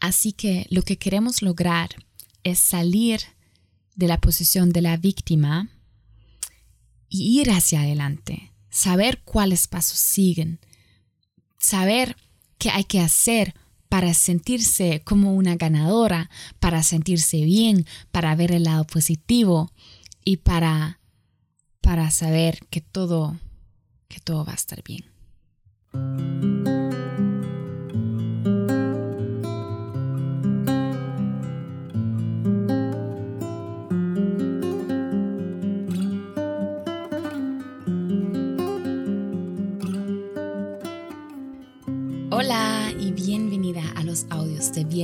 Así que lo que queremos lograr es salir de la posición de la víctima y ir hacia adelante, saber cuáles pasos siguen, saber qué hay que hacer para sentirse como una ganadora, para sentirse bien, para ver el lado positivo y para, para saber que todo, que todo va a estar bien.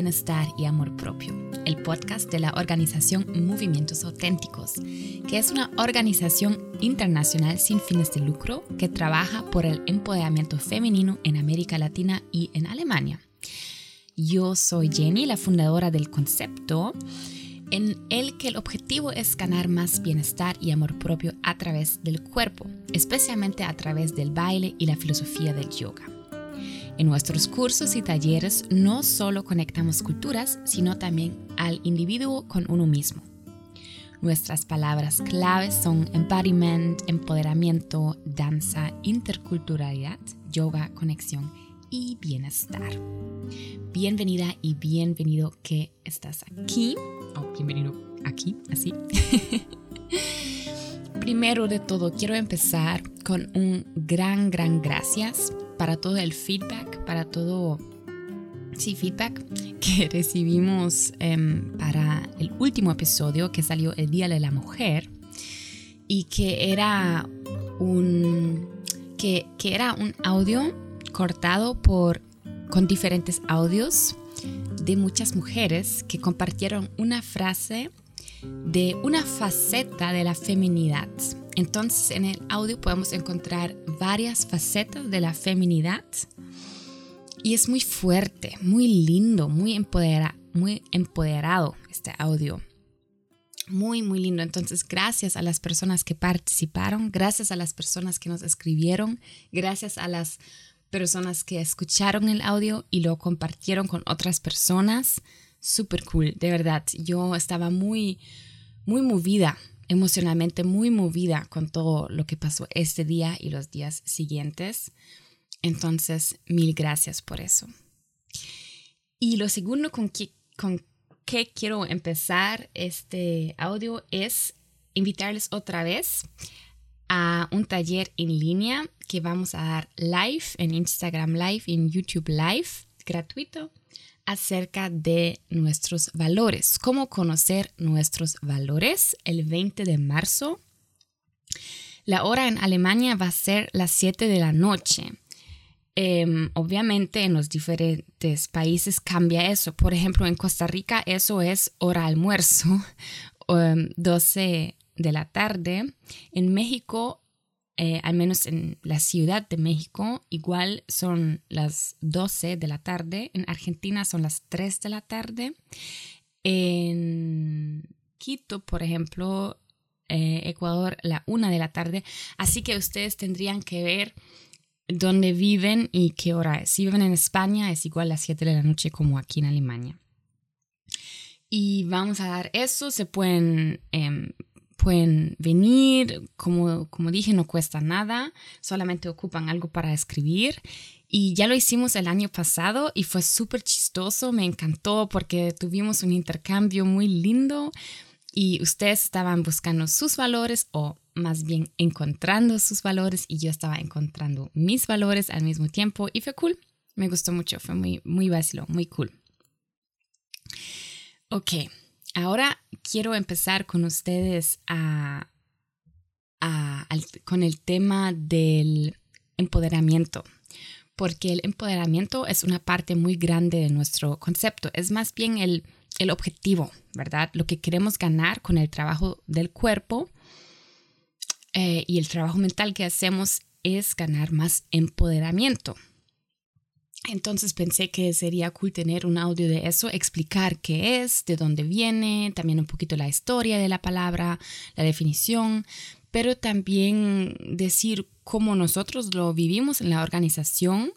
Bienestar y Amor Propio, el podcast de la organización Movimientos Auténticos, que es una organización internacional sin fines de lucro que trabaja por el empoderamiento femenino en América Latina y en Alemania. Yo soy Jenny, la fundadora del concepto en el que el objetivo es ganar más bienestar y amor propio a través del cuerpo, especialmente a través del baile y la filosofía del yoga. En nuestros cursos y talleres no solo conectamos culturas, sino también al individuo con uno mismo. Nuestras palabras claves son embodiment, empoderamiento, danza, interculturalidad, yoga, conexión y bienestar. Bienvenida y bienvenido que estás aquí, o bienvenido aquí, así. Primero de todo, quiero empezar con un gran, gran gracias para todo el feedback, para todo, sí, feedback que recibimos em, para el último episodio que salió el Día de la Mujer y que era un, que, que era un audio cortado por, con diferentes audios de muchas mujeres que compartieron una frase de una faceta de la feminidad entonces en el audio podemos encontrar varias facetas de la feminidad y es muy fuerte, muy lindo, muy, empodera, muy empoderado este audio. Muy, muy lindo. Entonces, gracias a las personas que participaron, gracias a las personas que nos escribieron, gracias a las personas que escucharon el audio y lo compartieron con otras personas. Súper cool, de verdad. Yo estaba muy, muy movida emocionalmente muy movida con todo lo que pasó este día y los días siguientes. Entonces, mil gracias por eso. Y lo segundo con que, con quiero empezar este audio es invitarles otra vez a un taller en línea que vamos a dar live en Instagram Live, en YouTube Live, gratuito acerca de nuestros valores, cómo conocer nuestros valores el 20 de marzo. La hora en Alemania va a ser las 7 de la noche. Em, obviamente en los diferentes países cambia eso. Por ejemplo, en Costa Rica eso es hora almuerzo, 12 em, de la tarde. En México eh, al menos en la Ciudad de México, igual son las 12 de la tarde. En Argentina son las 3 de la tarde. En Quito, por ejemplo, eh, Ecuador, la 1 de la tarde. Así que ustedes tendrían que ver dónde viven y qué hora es. Si viven en España, es igual a las 7 de la noche como aquí en Alemania. Y vamos a dar eso. Se pueden em, pueden venir, como, como dije, no cuesta nada, solamente ocupan algo para escribir. Y ya lo hicimos el año pasado y fue súper chistoso, me encantó porque tuvimos un intercambio muy lindo y ustedes estaban buscando sus valores o más bien encontrando sus valores y yo estaba encontrando mis valores al mismo tiempo y fue cool, me gustó mucho, fue muy, muy vacilo, muy cool. Ok, Ahora quiero empezar con ustedes a, con el tema del empoderamiento, porque el empoderamiento es una parte muy grande de nuestro concepto, es más bien el, objetivo, ¿verdad? Lo que queremos ganar con el trabajo del cuerpo eh, y el trabajo mental que hacemos es ganar más empoderamiento. Entonces pensé que sería cool tener un audio de eso, explicar qué es, de dónde viene, también un poquito la historia de la palabra, la definición, pero también decir cómo nosotros lo vivimos en la organización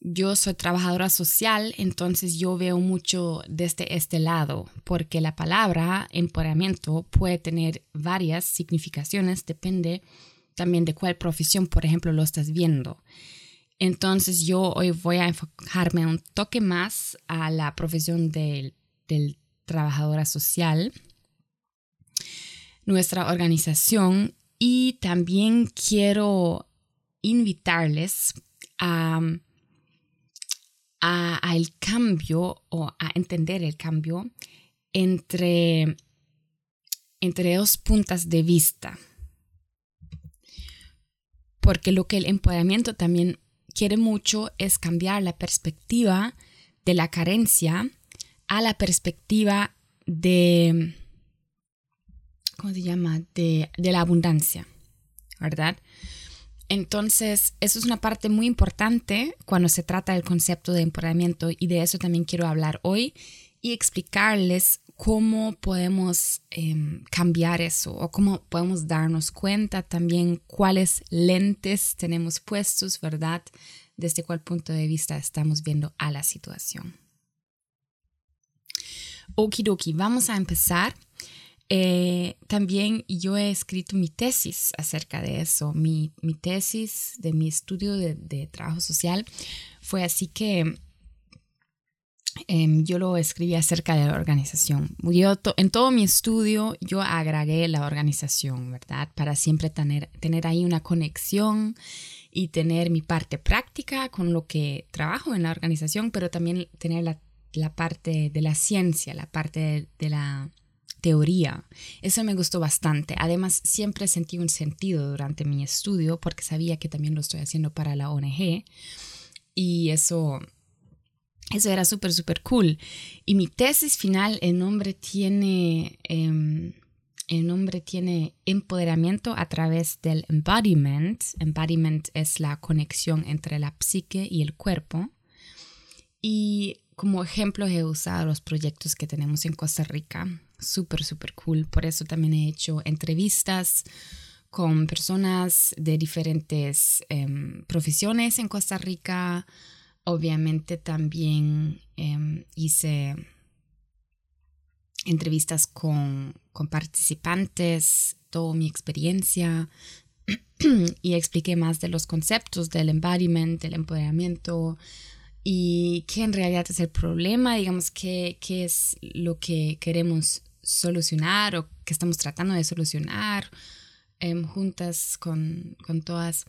yo soy trabajadora social, entonces yo veo mucho desde este lado, porque la palabra empoderamiento puede tener varias significaciones, depende también de cuál profesión, por ejemplo, lo estás viendo. Entonces yo hoy voy a enfocarme un toque más a la profesión del, del trabajadora social, nuestra organización y también quiero invitarles a al cambio o a entender el cambio entre, entre dos puntas de vista. Porque lo que el empoderamiento también quiere mucho es cambiar la perspectiva de la carencia a la perspectiva de, ¿cómo se llama? De, de la abundancia, ¿verdad? Entonces, eso es una parte muy importante cuando se trata del concepto de empoderamiento y de eso también quiero hablar hoy y explicarles cómo podemos em, cambiar eso o cómo podemos darnos cuenta también cuáles lentes tenemos puestos, ¿verdad? Desde cuál punto de vista estamos viendo a la situación. Okidoki, vamos a empezar eh, también yo he escrito mi tesis acerca de eso. Mi, tesis de mi estudio de, trabajo social fue así que em, yo lo escribí acerca de la organización. Yo en todo mi estudio yo agregué la organización, ¿verdad? Para siempre tener, tener ahí una conexión y tener mi parte práctica con lo que trabajo en la organización, pero también tener la, la parte de la ciencia, la parte de la teoría. Eso me gustó bastante. Además, siempre sentí un sentido durante mi estudio porque sabía que también lo estoy haciendo para la ONG y eso, eso era súper, súper cool. Y mi tesis final, el nombre tiene... Em, el nombre tiene empoderamiento a través del embodiment. Embodiment es la conexión entre la psique y el cuerpo. Y como ejemplo he usado los proyectos que tenemos en Costa Rica súper, súper cool. Por eso también he hecho entrevistas con personas de diferentes em, profesiones en Costa Rica. Obviamente también em, hice entrevistas con, con participantes, toda mi experiencia y expliqué más de los conceptos del embodiment, del empoderamiento, y qué en realidad es el problema, digamos, qué, qué es lo que queremos solucionar o que estamos tratando de solucionar em, juntas con, todas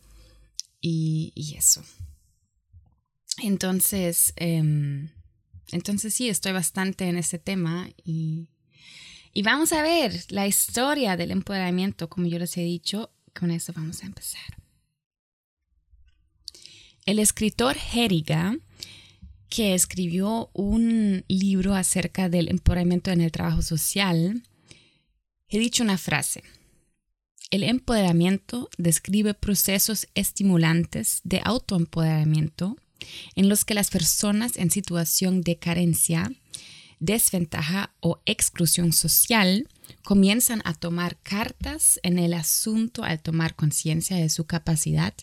y, eso. Entonces, em, entonces sí, estoy bastante en este tema y, y vamos a ver la historia del empoderamiento, como yo les he dicho, con eso vamos a empezar. El escritor Heriga que escribió un libro acerca del empoderamiento en el trabajo social, he dicho una frase. El empoderamiento describe procesos estimulantes de autoempoderamiento en los que las personas en situación de carencia, desventaja o exclusión social comienzan a tomar cartas en el asunto al tomar conciencia de su capacidad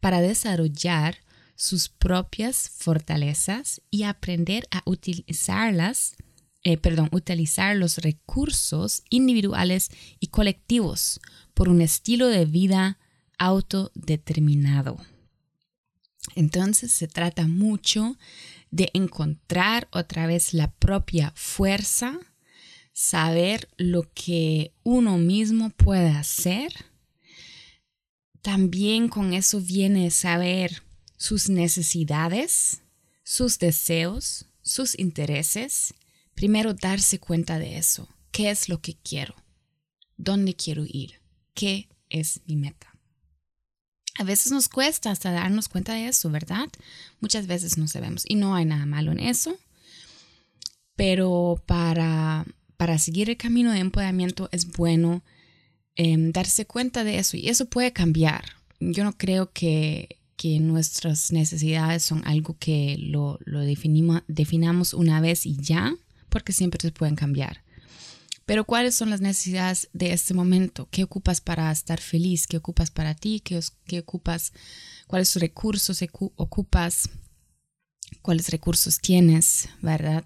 para desarrollar sus propias fortalezas y aprender a utilizarlas, eh, perdón, utilizar los recursos individuales y colectivos por un estilo de vida autodeterminado. Entonces se trata mucho de encontrar otra vez la propia fuerza, saber lo que uno mismo puede hacer. También con eso viene saber sus necesidades, sus deseos, sus intereses, primero darse cuenta de eso. ¿Qué es lo que quiero? ¿Dónde quiero ir? ¿Qué es mi meta? A veces nos cuesta hasta darnos cuenta de eso, ¿verdad? Muchas veces no sabemos y no hay nada malo en eso. Pero para, para seguir el camino de empoderamiento es bueno em, darse cuenta de eso y eso puede cambiar. Yo no creo que que nuestras necesidades son algo que lo, definimos, definamos una vez y ya, porque siempre se pueden cambiar. Pero ¿cuáles son las necesidades de este momento? ¿Qué ocupas para estar feliz? ¿Qué ocupas para ti? ¿Qué, ocupas? ¿Cuáles recursos ocupas? cuáles recursos tienes, ¿verdad?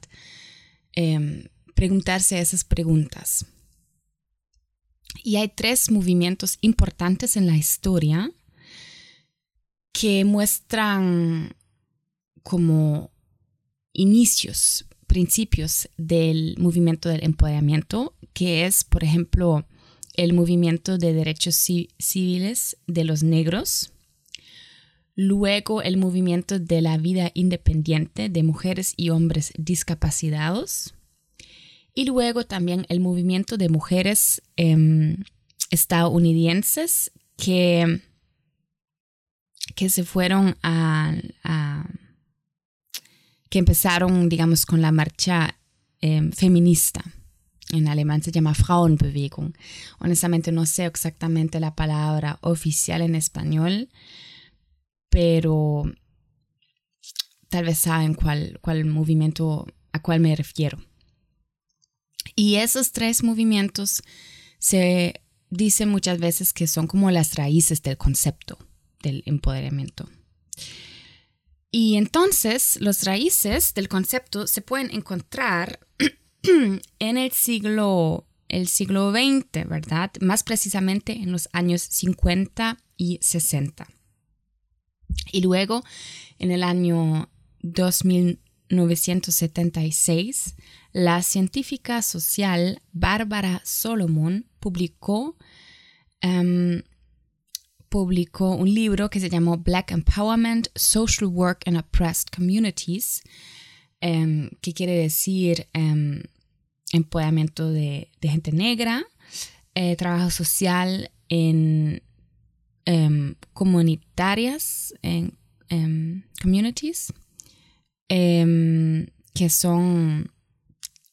Em, preguntarse esas preguntas. Y hay tres movimientos importantes en la historia que muestran como inicios, principios del movimiento del empoderamiento, que es, por ejemplo, el movimiento de derechos civiles de los negros, luego el movimiento de la vida independiente de mujeres y hombres discapacitados, y luego también el movimiento de mujeres em, estadounidenses que, que se fueron a, que empezaron, digamos, con la marcha em, feminista. En alemán se llama Frauenbewegung. Honestamente no sé exactamente la palabra oficial en español, pero tal vez saben cuál, cuál movimiento a cuál me refiero. Y esos tres movimientos se dice muchas veces que son como las raíces del concepto del empoderamiento. Y entonces los raíces del concepto se pueden encontrar en el siglo, el siglo XX, ¿verdad? Más precisamente en los años 50 y 60. Y luego, en el año 2976, la científica social Bárbara Solomon publicó em, publicó un libro que se llamó Black Empowerment, Social Work in Oppressed Communities, em, que quiere decir em, empoderamiento de, gente negra, eh, trabajo social en em, comunitarias, en communities, que son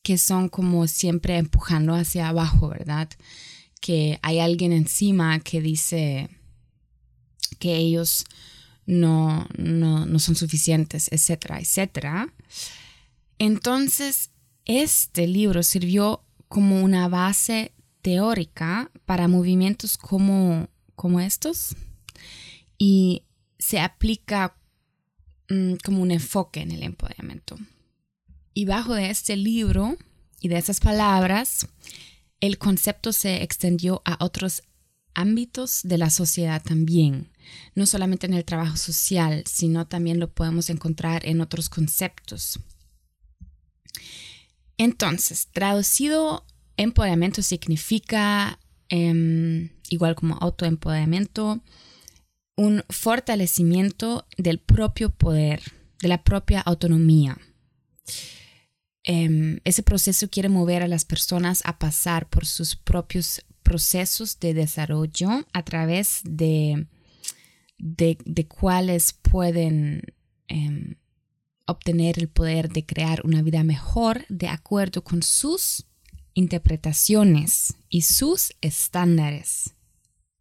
que son como siempre empujando hacia abajo, ¿verdad? Que hay alguien encima que dice, que ellos no, no, son suficientes, etcétera, etcétera. Entonces, este libro sirvió como una base teórica para movimientos como, como estos y se aplica mm, como un enfoque en el empoderamiento. Y bajo de este libro y de esas palabras, el concepto se extendió a otros ámbitos de la sociedad también, no solamente en el trabajo social, sino también lo podemos encontrar en otros conceptos. Entonces, traducido, empoderamiento significa, em, igual como autoempoderamiento, un fortalecimiento del propio poder, de la propia autonomía. Em, ese proceso quiere mover a las personas a pasar por sus propios procesos de desarrollo a través de, de, cuáles pueden em, obtener el poder de crear una vida mejor de acuerdo con sus interpretaciones y sus estándares.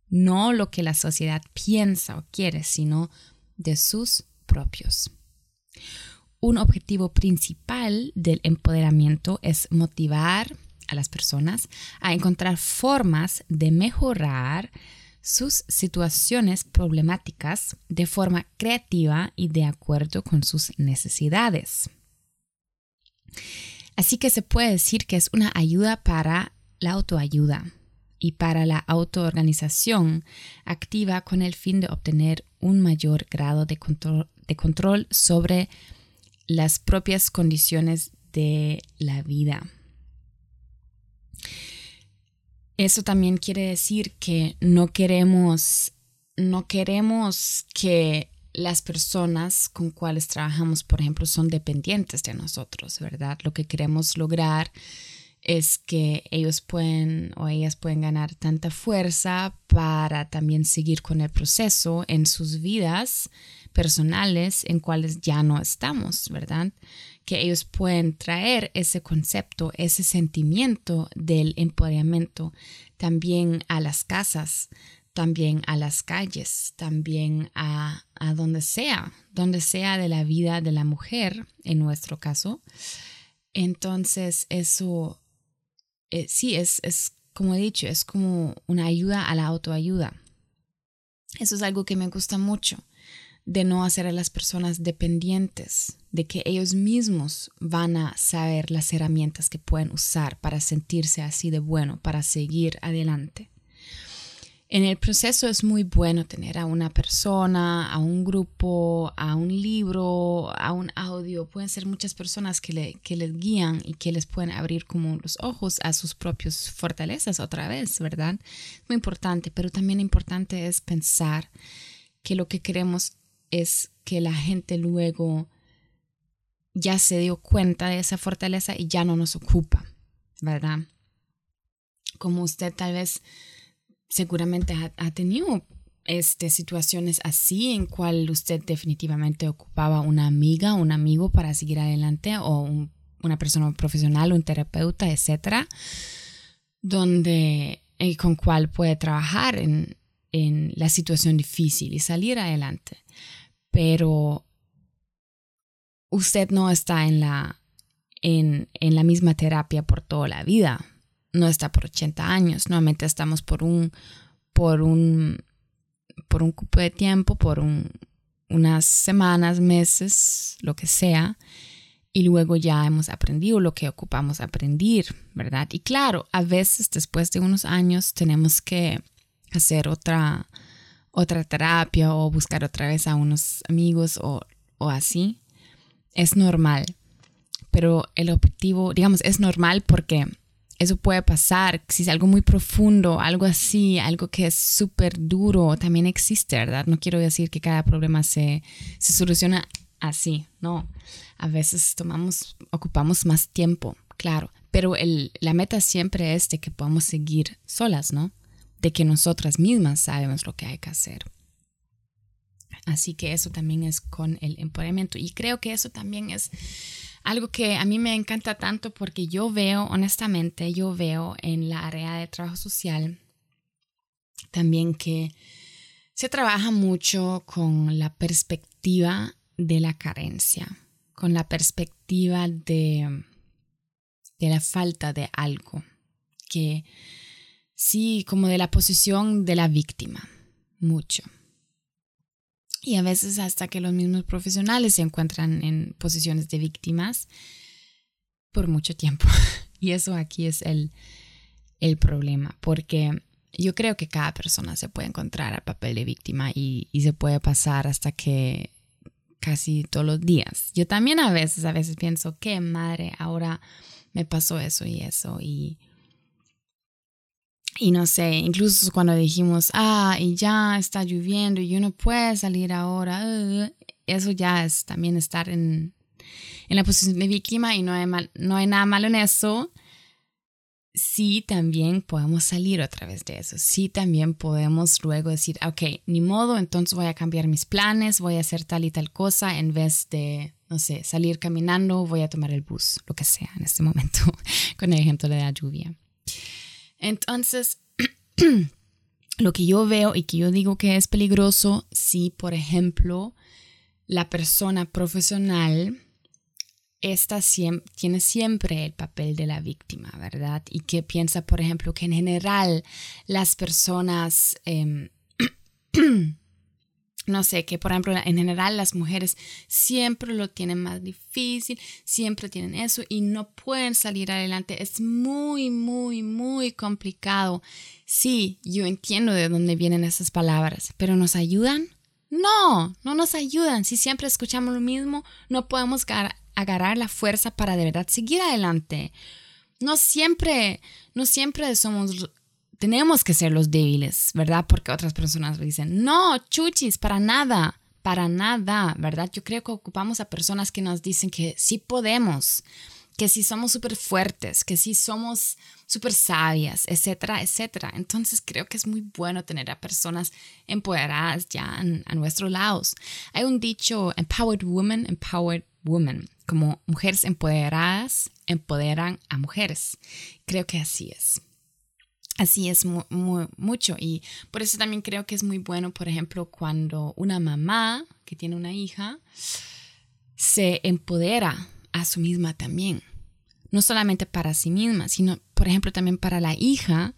No lo que la sociedad piensa o quiere, sino de sus propios. Un objetivo principal del empoderamiento es motivar a las personas a encontrar formas de mejorar sus situaciones problemáticas de forma creativa y de acuerdo con sus necesidades. Así que se puede decir que es una ayuda para la autoayuda y para la autoorganización activa con el fin de obtener un mayor grado de control, sobre las propias condiciones de la vida. Eso también quiere decir que no queremos, no queremos que las personas con cuales trabajamos, por ejemplo, son dependientes de nosotros, ¿verdad? Lo que queremos lograr es que ellos pueden o ellas pueden ganar tanta fuerza para también seguir con el proceso en sus vidas personales en cuales ya no estamos, ¿verdad? Que ellos pueden traer ese concepto, ese sentimiento del empoderamiento también a las casas, también a las calles, también a, a donde sea, donde sea de la vida de la mujer, en nuestro caso. Entonces, eso eh, sí, es, es, como he dicho, es como una ayuda a la autoayuda. Eso es algo que me gusta mucho de no hacer a las personas dependientes, de que ellos mismos van a saber las herramientas que pueden usar para sentirse así de bueno, para seguir adelante. En el proceso es muy bueno tener a una persona, a un grupo, a un libro, a un audio. Pueden ser muchas personas que, le, que les guían y que les pueden abrir como los ojos a sus propias fortalezas otra vez, ¿verdad? Muy importante, pero también importante es pensar que lo que queremos es que la gente luego ya se dio cuenta de esa fortaleza y ya no nos ocupa, ¿verdad? Como usted tal vez seguramente ha, tenido este, situaciones así en cual usted definitivamente ocupaba una amiga, un amigo para seguir adelante o una persona profesional, un terapeuta, etcétera, donde y eh, con cual puede trabajar en, en la situación difícil y salir adelante. Pero usted no está en la, en, en la misma terapia por toda la vida, no está por 80 años, nuevamente estamos por un, por un, por un cupo de tiempo, por un, unas semanas, meses, lo que sea, y luego ya hemos aprendido lo que ocupamos aprender, ¿verdad? Y claro, a veces después de unos años tenemos que hacer otra, otra terapia o buscar otra vez a unos amigos o, o así. Es normal, pero el objetivo, digamos, es normal porque eso puede pasar, si es algo muy profundo, algo así, algo que es súper duro, también existe, ¿verdad? No quiero decir que cada problema se, se soluciona así, no. A veces tomamos, ocupamos más tiempo, claro, pero el, la meta siempre es de que podamos seguir solas, ¿no? De que nosotras mismas sabemos lo que hay que hacer. Así que eso también es con el empoderamiento. Y creo que eso también es algo que a mí me encanta tanto porque yo veo, honestamente, yo veo en la área de trabajo social también que se trabaja mucho con la perspectiva de la carencia, con la perspectiva de, de la falta de algo, que sí, como de la posición de la víctima, mucho. Y a veces hasta que los mismos profesionales se encuentran en posiciones de víctimas por mucho tiempo. Y eso aquí es el, el problema, porque yo creo que cada persona se puede encontrar al papel de víctima y, y, se puede pasar hasta que casi todos los días. Yo también a veces, a veces pienso, qué madre, ahora me pasó eso y eso y y no sé, incluso cuando dijimos, ah, y ya está lloviendo y uno puede salir ahora, uh, eso ya es también estar en, en la posición de víctima y no hay, mal, no hay nada malo en eso. Sí, también podemos salir otra vez de eso. Sí, también podemos luego decir, ok, ni modo, entonces voy a cambiar mis planes, voy a hacer tal y tal cosa en vez de, no sé, salir caminando, voy a tomar el bus, lo que sea en este momento, con el ejemplo de la lluvia. Entonces, lo que yo veo y que yo digo que es peligroso si, por ejemplo, la persona profesional esta tiene siempre el papel de la víctima, ¿verdad? Y que piensa, por ejemplo, que en general las personas em, no sé, que por ejemplo en general las mujeres siempre lo tienen más difícil, siempre tienen eso y no pueden salir adelante. Es muy, muy, muy complicado. Sí, yo entiendo de dónde vienen esas palabras, pero ¿nos ayudan? No, no nos ayudan. Si siempre escuchamos lo mismo, no podemos agarrar la fuerza para de verdad seguir adelante. No siempre, no siempre somos tenemos que ser los débiles, ¿verdad? Porque otras personas dicen, no, chuchis, para nada, para nada, ¿verdad? Yo creo que ocupamos a personas que nos dicen que sí podemos, que sí somos súper fuertes, que sí somos súper sabias, etcétera, etcétera. Entonces creo que es muy bueno tener a personas empoderadas ya a nuestros lados. Hay un dicho, empowered woman, empowered woman, como mujeres empoderadas empoderan a mujeres. Creo que así es. Así es mucho y por eso también creo que es muy bueno, por ejemplo, cuando una mamá que tiene una hija se empodera a su misma también. No solamente para sí misma, sino, por ejemplo, también para la hija,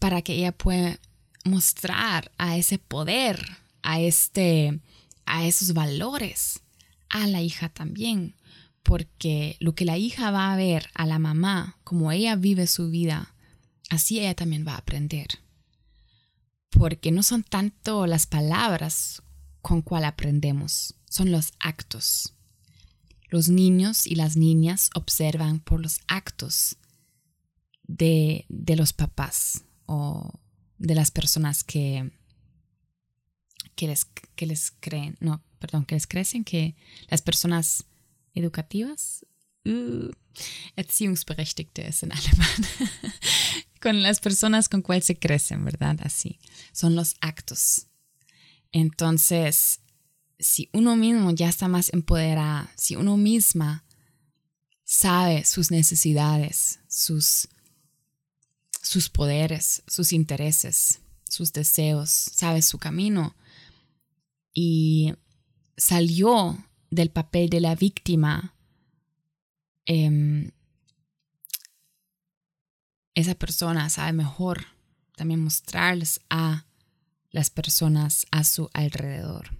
para que ella pueda mostrar a ese poder, a este a esos valores a la hija también, porque lo que la hija va a ver a la mamá, como ella vive su vida, así ella también va a aprender. Porque no son tanto las palabras con cual aprendemos, son los actos. Los niños y las niñas observan por los actos de, de los papás o de las personas que, que, les, que les creen, no, perdón, que les crecen, que las personas educativas, uh, Erziehungsberechtigte es en alemán, con las personas con cuales se crecen, ¿verdad? Así, son los actos. Entonces, si uno mismo ya está más empoderado, si uno misma sabe sus necesidades, sus, sus poderes, sus intereses, sus deseos, sabe su camino y salió del papel de la víctima, em, esa persona sabe mejor también mostrarles a las personas a su alrededor.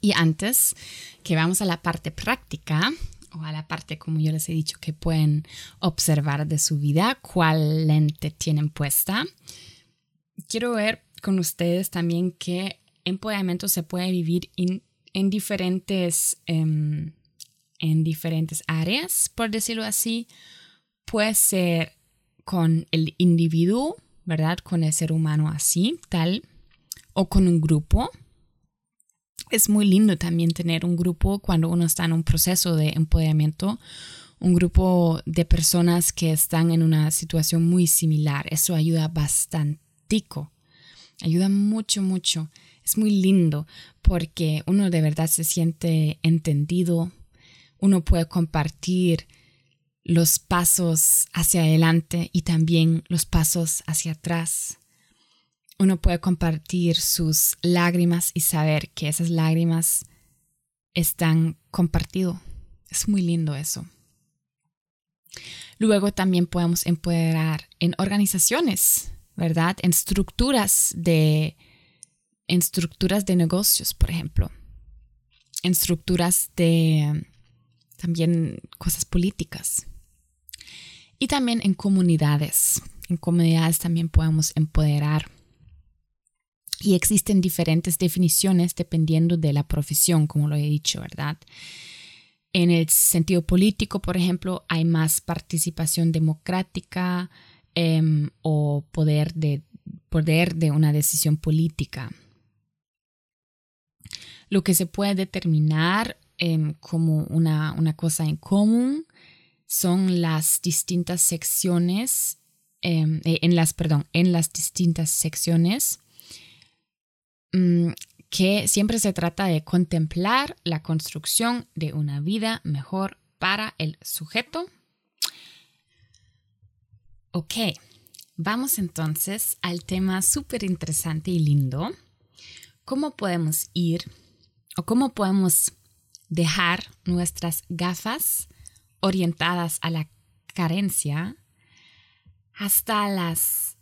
Y antes que vamos a la parte práctica, o a la parte, como yo les he dicho, que pueden observar de su vida, cuál lente tienen puesta, quiero ver con ustedes también qué empoderamiento se puede vivir en diferentes, em, en diferentes áreas, por decirlo así. Puede ser con el individuo, ¿verdad? Con el ser humano así, tal, o con un grupo. Es muy lindo también tener un grupo cuando uno está en un proceso de empoderamiento, un grupo de personas que están en una situación muy similar. Eso ayuda bastante. Ayuda mucho, mucho. Es muy lindo porque uno de verdad se siente entendido. Uno puede compartir los pasos hacia adelante y también los pasos hacia atrás. Uno puede compartir sus lágrimas y saber que esas lágrimas están compartido. Es muy lindo eso. Luego también podemos empoderar en organizaciones, ¿verdad? En estructuras de, en estructuras de negocios, por ejemplo. En estructuras de también cosas políticas. Y también en comunidades. En comunidades también podemos empoderar. Y existen diferentes definiciones dependiendo de la profesión, como lo he dicho, ¿verdad? En el sentido político, por ejemplo, hay más participación democrática em, o poder de, poder de una decisión política. Lo que se puede determinar em, como una, una cosa en común son las distintas secciones, em, eh, en las, perdón, en las distintas secciones, mm, que siempre se trata de contemplar la construcción de una vida mejor para el sujeto. Ok, vamos entonces al tema súper interesante y lindo. ¿Cómo podemos ir o cómo podemos dejar nuestras gafas orientadas a la carencia hasta las...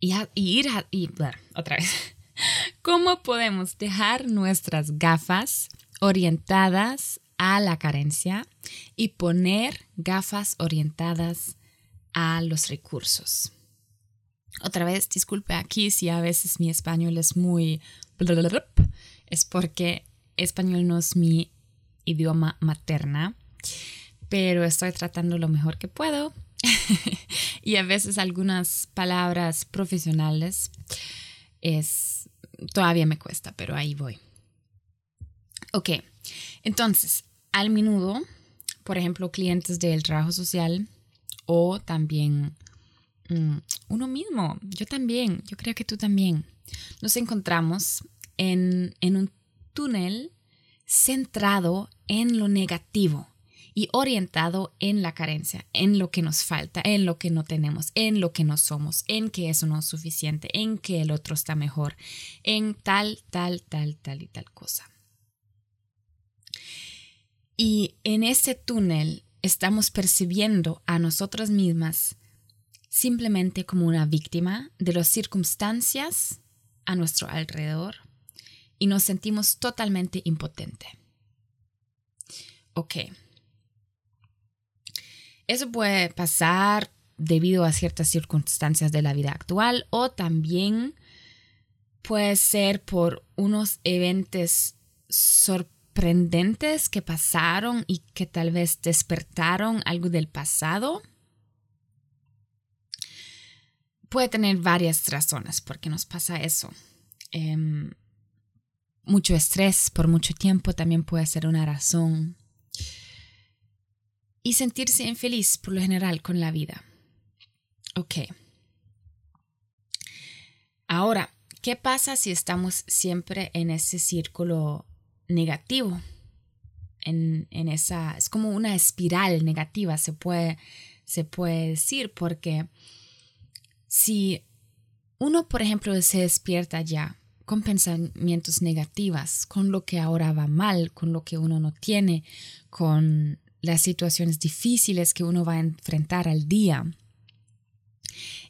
Y, ir a... Y, otra vez. ¿Cómo podemos dejar nuestras gafas orientadas a la carencia y poner gafas orientadas a los recursos? Otra vez, disculpe aquí si a veces mi español es muy... Es porque español no es mi idioma materna pero estoy tratando lo mejor que puedo. y a veces algunas palabras profesionales es todavía me cuesta, pero ahí voy. Ok, entonces, al menudo, por ejemplo, clientes del trabajo social o también mm, uno mismo, yo también, yo creo que tú también, nos encontramos en, en un túnel centrado en lo negativo y orientado en la carencia, en lo que nos falta, en lo que no tenemos, en lo que no somos, en que eso no es suficiente, en que el otro está mejor, en tal, tal, tal, tal y tal cosa. Y en ese túnel estamos percibiendo a nosotras mismas simplemente como una víctima de las circunstancias a nuestro alrededor y nos sentimos totalmente impotentes. Ok. Eso puede pasar debido a ciertas circunstancias de la vida actual o también puede ser por unos eventos sorprendentes que pasaron y que tal vez despertaron algo del pasado. Puede tener varias razones por qué nos pasa eso. Em, mucho estrés por mucho tiempo también puede ser una razón y sentirse infeliz por lo general con la vida. Ok. Ahora, ¿qué pasa si estamos siempre en ese círculo negativo? En, esa, es como una espiral negativa, se puede, se puede decir, porque si uno, por ejemplo, se despierta ya con pensamientos negativos, con lo que ahora va mal, con lo que uno no tiene, con las situaciones difíciles que uno va a enfrentar al día,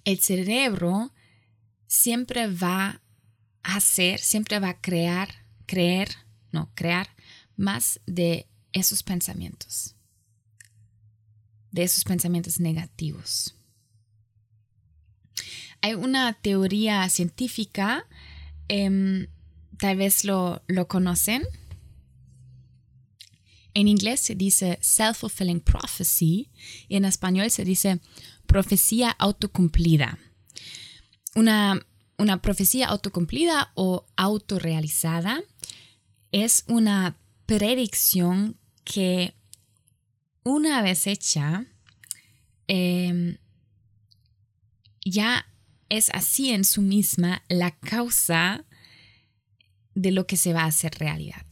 el cerebro siempre va a hacer, siempre va a crear, creer, no, crear más de esos pensamientos, de esos pensamientos negativos. Hay una teoría científica, em, tal vez lo, lo conocen, en inglés se dice self-fulfilling prophecy y en español se dice profecía autocumplida. Una, una profecía autocumplida o autorrealizada es una predicción que una vez hecha em, ya es así en su misma la causa de lo que se va a hacer realidad.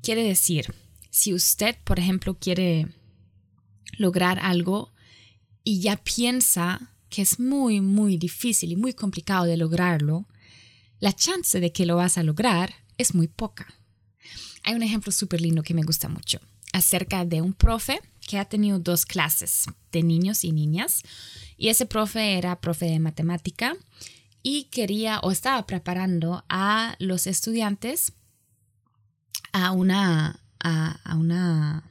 Quiere decir, si usted, por ejemplo, quiere lograr algo y ya piensa que es muy, muy difícil y muy complicado de lograrlo, la chance de que lo vas a lograr es muy poca. Hay un ejemplo súper lindo que me gusta mucho acerca de un profe que ha tenido dos clases de niños y niñas y ese profe era profe de matemática y quería o estaba preparando a los estudiantes a una, a, una,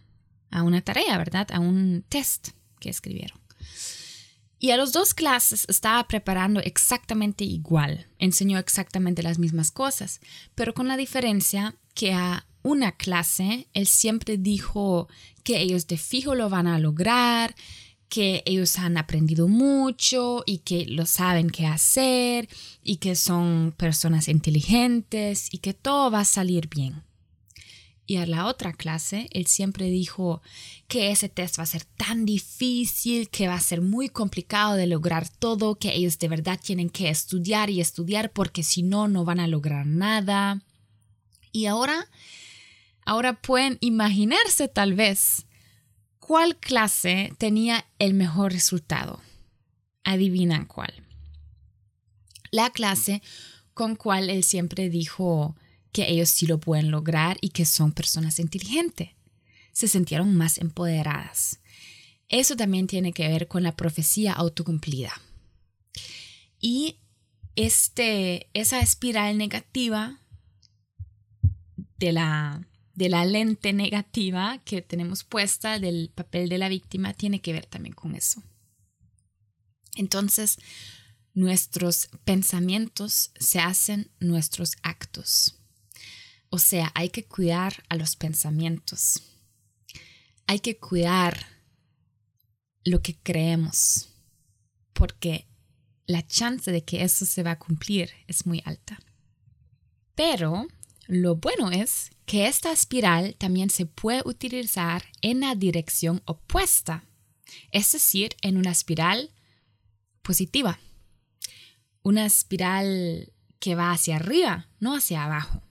a una tarea, ¿verdad? A un test que escribieron. Y a los dos clases estaba preparando exactamente igual, enseñó exactamente las mismas cosas, pero con la diferencia que a una clase él siempre dijo que ellos de fijo lo van a lograr, que ellos han aprendido mucho y que lo saben qué hacer y que son personas inteligentes y que todo va a salir bien y a la otra clase, él siempre dijo que ese test va a ser tan difícil, que va a ser muy complicado de lograr todo, que ellos de verdad tienen que estudiar y estudiar porque si no, no van a lograr nada. Y ahora, ahora pueden imaginarse tal vez cuál clase tenía el mejor resultado. Adivinan cuál. La clase con cual él siempre dijo, que ellos sí lo pueden lograr y que son personas inteligentes. Se sintieron más empoderadas. Eso también tiene que ver con la profecía autocumplida. Y este, esa espiral negativa de la, de la lente negativa que tenemos puesta del papel de la víctima tiene que ver también con eso. Entonces, nuestros pensamientos se hacen nuestros actos. O sea, hay que cuidar a los pensamientos. Hay que cuidar lo que creemos, porque la chance de que eso se va a cumplir es muy alta. Pero lo bueno es que esta espiral también se puede utilizar en la dirección opuesta, es decir, en una espiral positiva. Una espiral que va hacia arriba, no hacia abajo.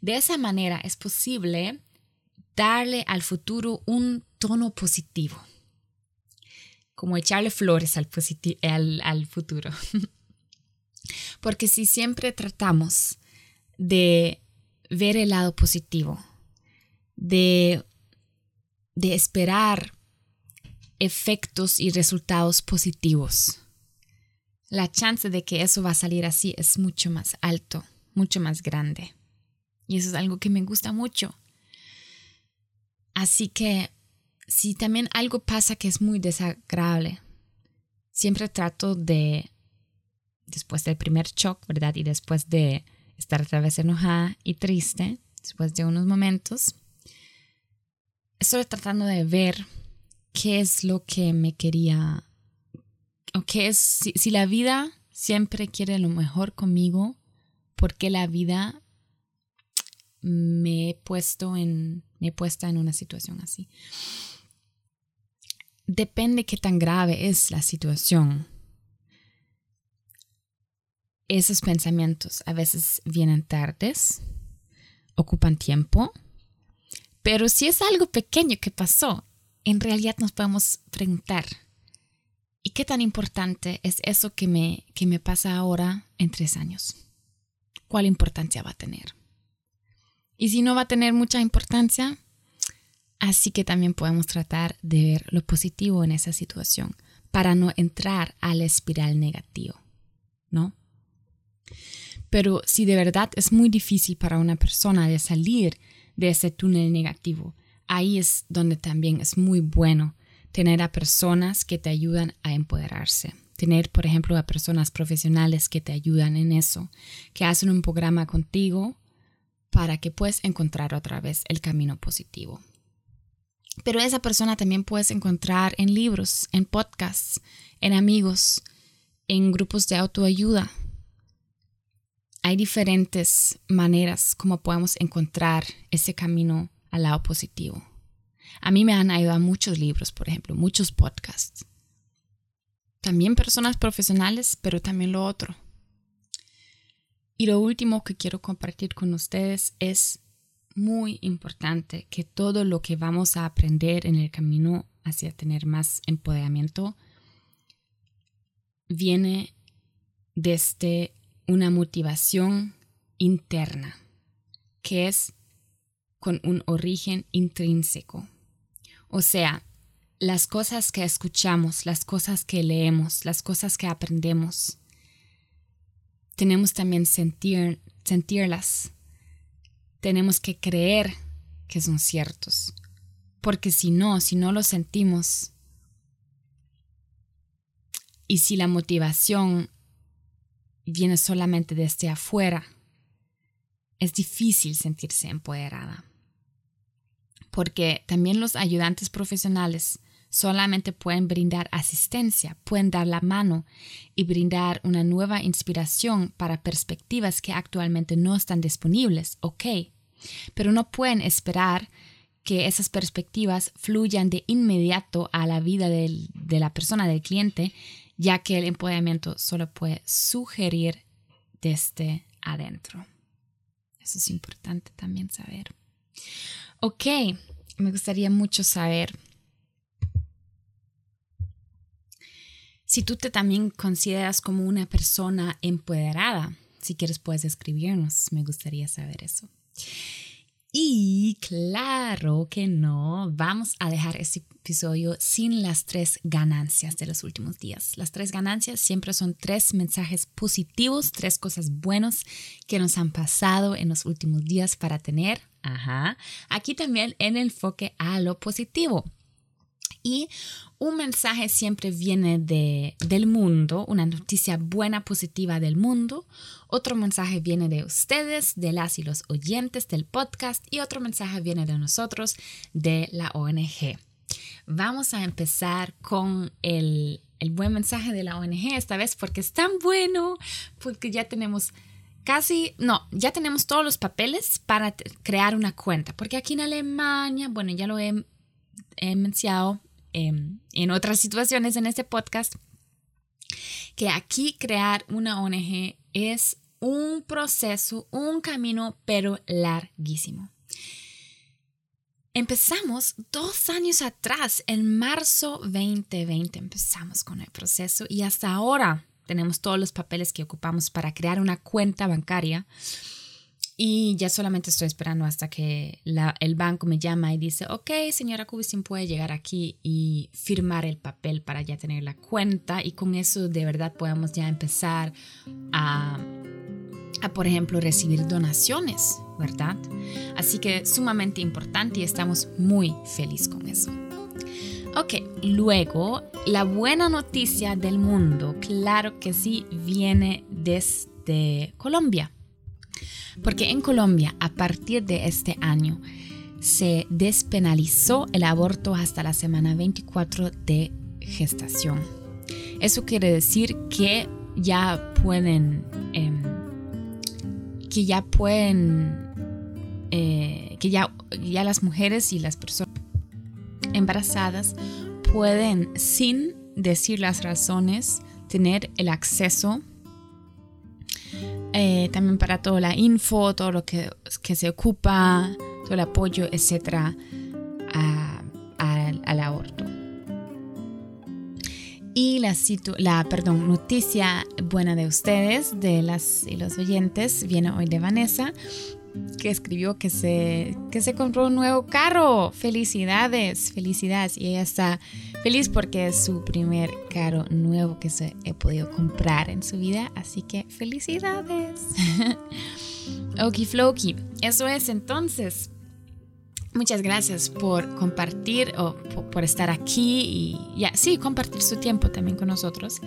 De esa manera es posible darle al futuro un tono positivo, como echarle flores al, futuro. Porque si siempre tratamos de ver el lado positivo, de, de esperar efectos y resultados positivos, la chance de que eso va a salir así es mucho más alto, mucho más grande. Y eso es algo que me gusta mucho. Así que si también algo pasa que es muy desagradable, siempre trato de, después del primer shock, ¿verdad? Y después de estar otra vez enojada y triste, después de unos momentos, estoy tratando de ver qué es lo que me quería, o qué es, si, la vida siempre quiere lo mejor conmigo, ¿por qué la vida me he puesto en, me he en una situación así? Depende qué tan grave es la situación. Esos pensamientos a veces vienen tardes, ocupan tiempo, pero si es algo pequeño que pasó, en realidad nos podemos preguntar, ¿y qué tan importante es eso que me, que me pasa ahora en tres años? ¿Cuál importancia va a tener? Y si no va a tener mucha importancia, así que también podemos tratar de ver lo positivo en esa situación para no entrar al espiral negativo, ¿no? Pero si de verdad es muy difícil para una persona de salir de ese túnel negativo, ahí es donde también es muy bueno tener a personas que te ayudan a empoderarse. Tener, por ejemplo, a personas profesionales que te ayudan en eso, que hacen un programa contigo para que puedas encontrar otra vez el camino positivo. Pero esa persona también puedes encontrar en libros, en podcasts, en amigos, en grupos de autoayuda, hay diferentes maneras como podemos encontrar ese camino al lado positivo. A mí me han ayudado muchos libros, por ejemplo, muchos podcasts. También personas profesionales, pero también lo otro. Y lo último que quiero compartir con ustedes es muy importante que todo lo que vamos a aprender en el camino hacia tener más empoderamiento viene desde una motivación interna, que es con un origen intrínseco. O sea, las cosas que escuchamos, las cosas que leemos, las cosas que aprendemos, tenemos también sentir, sentirlas. Tenemos que creer que son ciertos. Porque si no, si no lo sentimos, y si la motivación viene solamente desde afuera, es difícil sentirse empoderada. Porque también los ayudantes profesionales solamente pueden brindar asistencia, pueden dar la mano y brindar una nueva inspiración para perspectivas que actualmente no están disponibles, ok, pero no pueden esperar que esas perspectivas fluyan de inmediato a la vida de la persona, del cliente, ya que el empoderamiento solo puede sugerir desde adentro. Eso es importante también saber. Ok, me gustaría mucho saber si tú te también consideras como una persona empoderada. Si quieres puedes escribirnos, me gustaría saber eso. Y claro que no, vamos a dejar este episodio sin las tres ganancias de los últimos días. Las tres ganancias siempre son tres mensajes positivos, tres cosas buenas que nos han pasado en los últimos días para tener, ajá, aquí también en enfoque a lo positivo. Un mensaje siempre viene de, del mundo, una noticia buena, positiva del mundo. Otro mensaje viene de ustedes, de las y los oyentes del podcast. Y otro mensaje viene de nosotros, de la ONG. Vamos a empezar con el, el buen mensaje de la ONG esta vez porque es tan bueno, porque ya tenemos casi, no, ya tenemos todos los papeles para crear una cuenta, porque aquí en Alemania, bueno, ya lo he, he mencionado Em, en otras situaciones en este podcast, que aquí crear una ONG es un proceso, un camino, pero larguísimo. Empezamos dos años atrás, en marzo 2020, empezamos con el proceso y hasta ahora tenemos todos los papeles que ocupamos para crear una cuenta bancaria Y ya solamente estoy esperando hasta que el banco me llama y dice, ok, señora Kubisin puede llegar aquí y firmar el papel para ya tener la cuenta y con eso de verdad podemos ya empezar a, a por ejemplo, recibir donaciones, ¿verdad? Así que sumamente importante y estamos muy felices con eso. Ok, luego la buena noticia del mundo, claro que sí, viene desde Colombia. Porque en Colombia, a partir de este año, se despenalizó el aborto hasta la semana 24 de gestación. Eso quiere decir que ya pueden, em, que ya pueden, eh, que ya, ya las mujeres y las personas embarazadas pueden, sin decir las razones, tener el acceso eh, también para toda la info, todo lo que, que se ocupa, todo el apoyo, etcétera, al aborto. Y la, la perdón, noticia buena de ustedes, de las y los oyentes, viene hoy de Vanessa, que escribió que se, que se compró un nuevo carro. Felicidades, felicidades. Y ella está feliz porque es su primer carro nuevo que se he podido comprar en su vida. Así que felicidades. Okifloki. Eso es entonces. Muchas gracias por compartir o por, estar aquí y ya, sí, compartir su tiempo también con nosotros.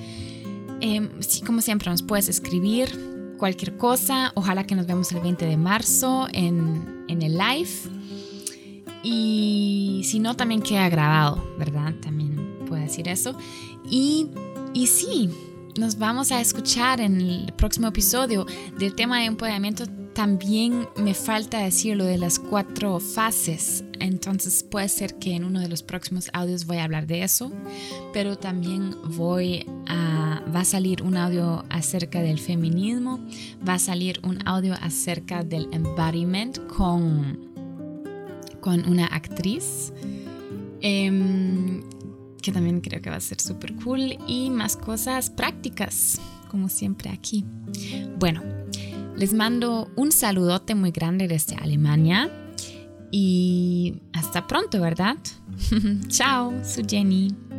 Em, sí, como siempre, nos puedes escribir cualquier cosa. Ojalá que nos vemos el 20 de marzo en, en el live. Y si no, también queda grabado, ¿verdad? También puedo decir eso. Y, y sí, nos vamos a escuchar en el próximo episodio del tema de empoderamiento también me falta decir lo de las cuatro fases, entonces puede ser que en uno de los próximos audios voy a hablar de eso, pero también voy a, va a salir un audio acerca del feminismo, va a salir un audio acerca del embodiment con, con una actriz. Em, que también creo que va a ser súper cool y más cosas prácticas, como siempre aquí. Bueno, les mando un saludote muy grande desde Alemania y hasta pronto, ¿verdad? Chao, soy Jenny.